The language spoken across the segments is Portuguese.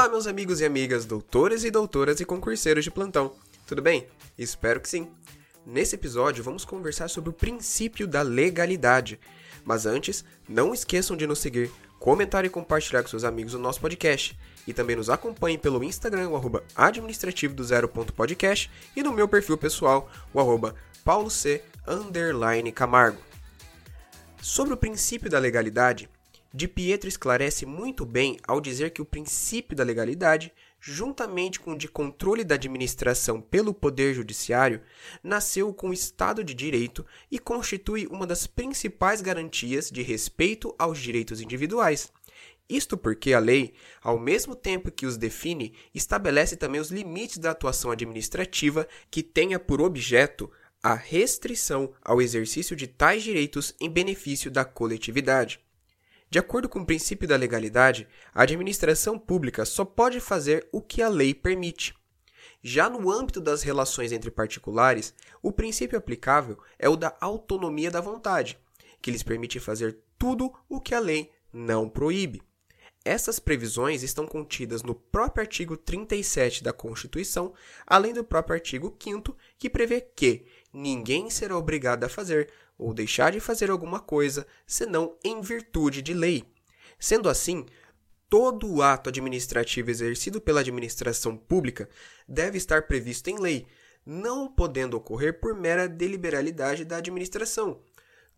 Olá, meus amigos e amigas, doutores e doutoras e concurseiros de plantão. Tudo bem? Espero que sim. Nesse episódio, vamos conversar sobre o princípio da legalidade. Mas antes, não esqueçam de nos seguir, comentar e compartilhar com seus amigos o nosso podcast. E também nos acompanhem pelo Instagram, o arroba administrativo do zero.podcast e no meu perfil pessoal, o arroba pauloc, Camargo. Sobre o princípio da legalidade, de Pietro esclarece muito bem ao dizer que o princípio da legalidade, juntamente com o de controle da administração pelo Poder Judiciário, nasceu com o Estado de Direito e constitui uma das principais garantias de respeito aos direitos individuais. Isto porque a lei, ao mesmo tempo que os define, estabelece também os limites da atuação administrativa que tenha por objeto a restrição ao exercício de tais direitos em benefício da coletividade. De acordo com o princípio da legalidade, a administração pública só pode fazer o que a lei permite. Já no âmbito das relações entre particulares, o princípio aplicável é o da autonomia da vontade, que lhes permite fazer tudo o que a lei não proíbe. Essas previsões estão contidas no próprio artigo 37 da Constituição, além do próprio artigo 5 que prevê que ninguém será obrigado a fazer ou deixar de fazer alguma coisa, senão em virtude de lei. Sendo assim, todo o ato administrativo exercido pela administração pública deve estar previsto em lei, não podendo ocorrer por mera deliberalidade da administração.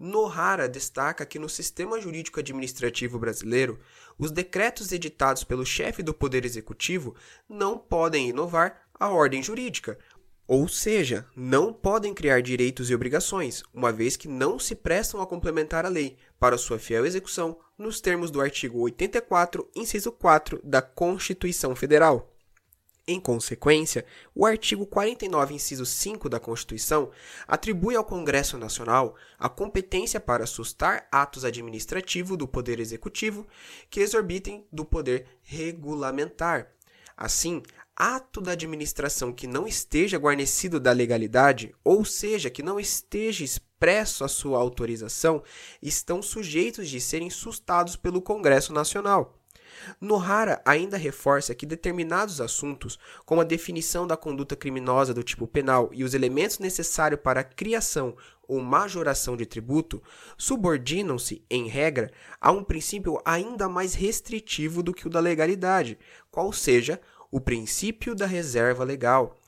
Nohara destaca que no sistema jurídico administrativo brasileiro, os decretos editados pelo chefe do Poder Executivo não podem inovar a ordem jurídica, ou seja, não podem criar direitos e obrigações, uma vez que não se prestam a complementar a lei para sua fiel execução nos termos do artigo 84, inciso 4 da Constituição Federal. Em consequência, o artigo 49, inciso 5 da Constituição atribui ao Congresso Nacional a competência para sustar atos administrativos do Poder Executivo que exorbitem do poder regulamentar. Assim, ato da administração que não esteja guarnecido da legalidade, ou seja, que não esteja expresso a sua autorização, estão sujeitos de serem sustados pelo Congresso Nacional. Nohara ainda reforça que determinados assuntos, como a definição da conduta criminosa do tipo penal e os elementos necessários para a criação ou majoração de tributo, subordinam-se, em regra, a um princípio ainda mais restritivo do que o da legalidade, qual seja o princípio da reserva legal.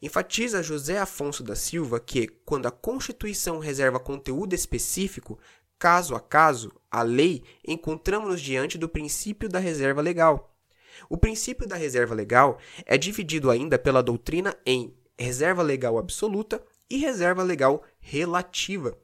Enfatiza José Afonso da Silva que, quando a Constituição reserva conteúdo específico, caso a caso, a lei, encontramos-nos diante do princípio da reserva legal. O princípio da reserva legal é dividido ainda pela doutrina em reserva legal absoluta e reserva legal relativa.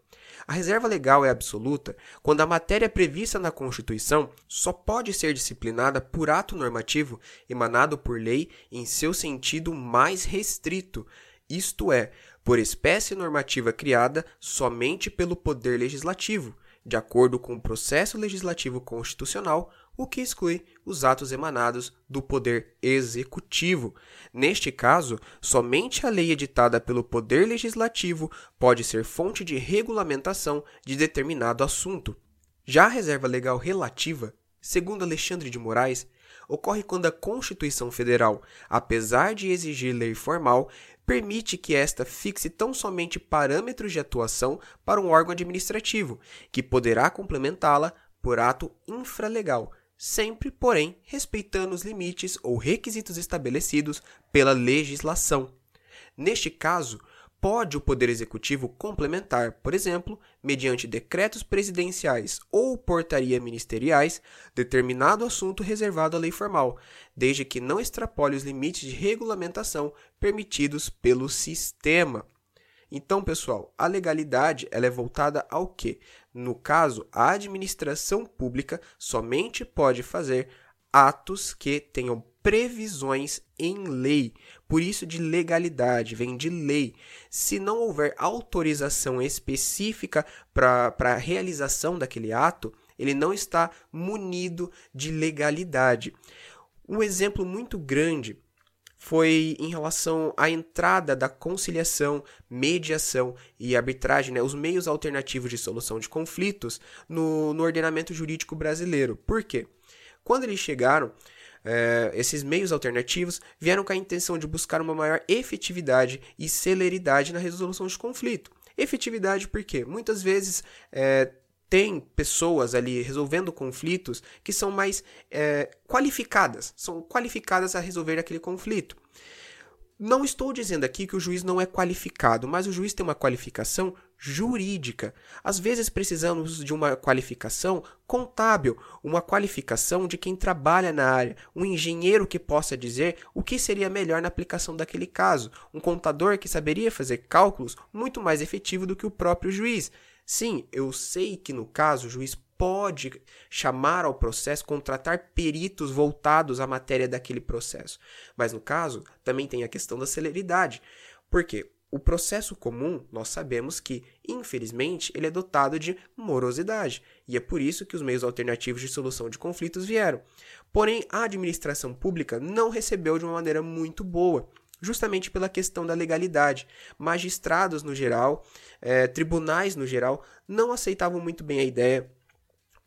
A reserva legal é absoluta quando a matéria prevista na Constituição só pode ser disciplinada por ato normativo emanado por lei em seu sentido mais restrito, isto é, por espécie normativa criada somente pelo Poder Legislativo, de acordo com o processo legislativo constitucional o que exclui os atos emanados do Poder Executivo. Neste caso, somente a lei editada pelo Poder Legislativo pode ser fonte de regulamentação de determinado assunto. Já a reserva legal relativa, segundo Alexandre de Moraes, ocorre quando a Constituição Federal, apesar de exigir lei formal, permite que esta fixe tão somente parâmetros de atuação para um órgão administrativo, que poderá complementá-la por ato infralegal, sempre, porém, respeitando os limites ou requisitos estabelecidos pela legislação. Neste caso, pode o Poder Executivo complementar, por exemplo, mediante decretos presidenciais ou portaria ministeriais, determinado assunto reservado à lei formal, desde que não extrapole os limites de regulamentação permitidos pelo sistema. Então, pessoal, a legalidade ela é voltada ao quê? No caso, a administração pública somente pode fazer atos que tenham previsões em lei. Por isso de legalidade, vem de lei. Se não houver autorização específica para a realização daquele ato, ele não está munido de legalidade. Um exemplo muito grande foi em relação à entrada da conciliação, mediação e arbitragem, né, os meios alternativos de solução de conflitos no, no ordenamento jurídico brasileiro. Por quê? Quando eles chegaram, é, esses meios alternativos vieram com a intenção de buscar uma maior efetividade e celeridade na resolução de conflito. Efetividade porque muitas vezes é, tem pessoas ali resolvendo conflitos que são mais é, qualificadas, são qualificadas a resolver aquele conflito. Não estou dizendo aqui que o juiz não é qualificado, mas o juiz tem uma qualificação jurídica. Às vezes precisamos de uma qualificação contábil, uma qualificação de quem trabalha na área, um engenheiro que possa dizer o que seria melhor na aplicação daquele caso, um contador que saberia fazer cálculos muito mais efetivo do que o próprio juiz. Sim, eu sei que no caso o juiz pode chamar ao processo, contratar peritos voltados à matéria daquele processo. Mas no caso, também tem a questão da celeridade. Porque o processo comum, nós sabemos que, infelizmente, ele é dotado de morosidade, e é por isso que os meios alternativos de solução de conflitos vieram. Porém, a administração pública não recebeu de uma maneira muito boa, justamente pela questão da legalidade. Magistrados no geral, eh, tribunais no geral, não aceitavam muito bem a ideia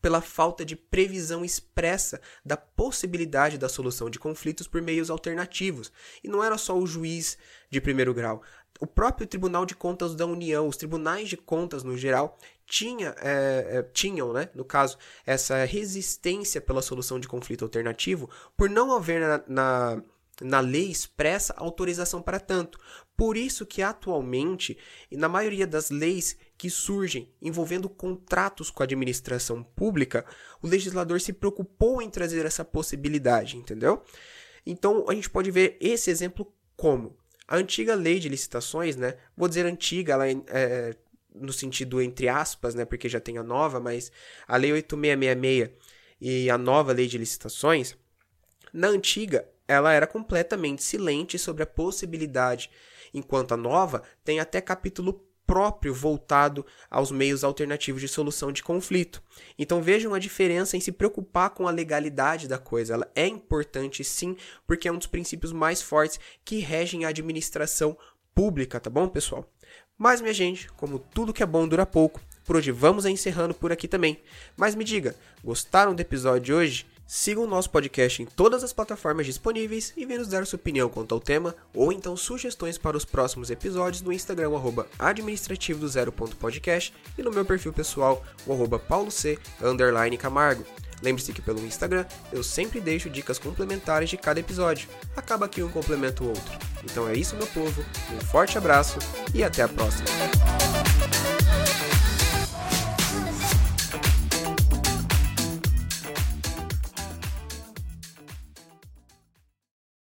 pela falta de previsão expressa da possibilidade da solução de conflitos por meios alternativos. E não era só o juiz de primeiro grau. O próprio Tribunal de Contas da União, os tribunais de contas no geral, tinha, é, é, tinham, né, no caso, essa resistência pela solução de conflito alternativo por não haver na, na na lei expressa autorização para tanto. Por isso que atualmente, na maioria das leis que surgem envolvendo contratos com a administração pública, o legislador se preocupou em trazer essa possibilidade, entendeu? Então a gente pode ver esse exemplo como a antiga lei de licitações, né? Vou dizer antiga, ela é, é no sentido entre aspas, né? Porque já tem a nova, mas a lei 8666 e a nova lei de licitações, na antiga ela era completamente silente sobre a possibilidade, enquanto a nova tem até capítulo próprio voltado aos meios alternativos de solução de conflito. Então vejam a diferença em se preocupar com a legalidade da coisa. Ela é importante sim, porque é um dos princípios mais fortes que regem a administração pública, tá bom, pessoal? Mas, minha gente, como tudo que é bom dura pouco, por hoje vamos encerrando por aqui também. Mas me diga, gostaram do episódio de hoje? Siga o nosso podcast em todas as plataformas disponíveis e venha nos dar sua opinião quanto ao tema ou então sugestões para os próximos episódios no Instagram arroba administrativo do zero.podcast e no meu perfil pessoal o arroba pauloc underline camargo. Lembre-se que pelo Instagram eu sempre deixo dicas complementares de cada episódio. Acaba aqui um complemento o outro. Então é isso meu povo, um forte abraço e até a próxima.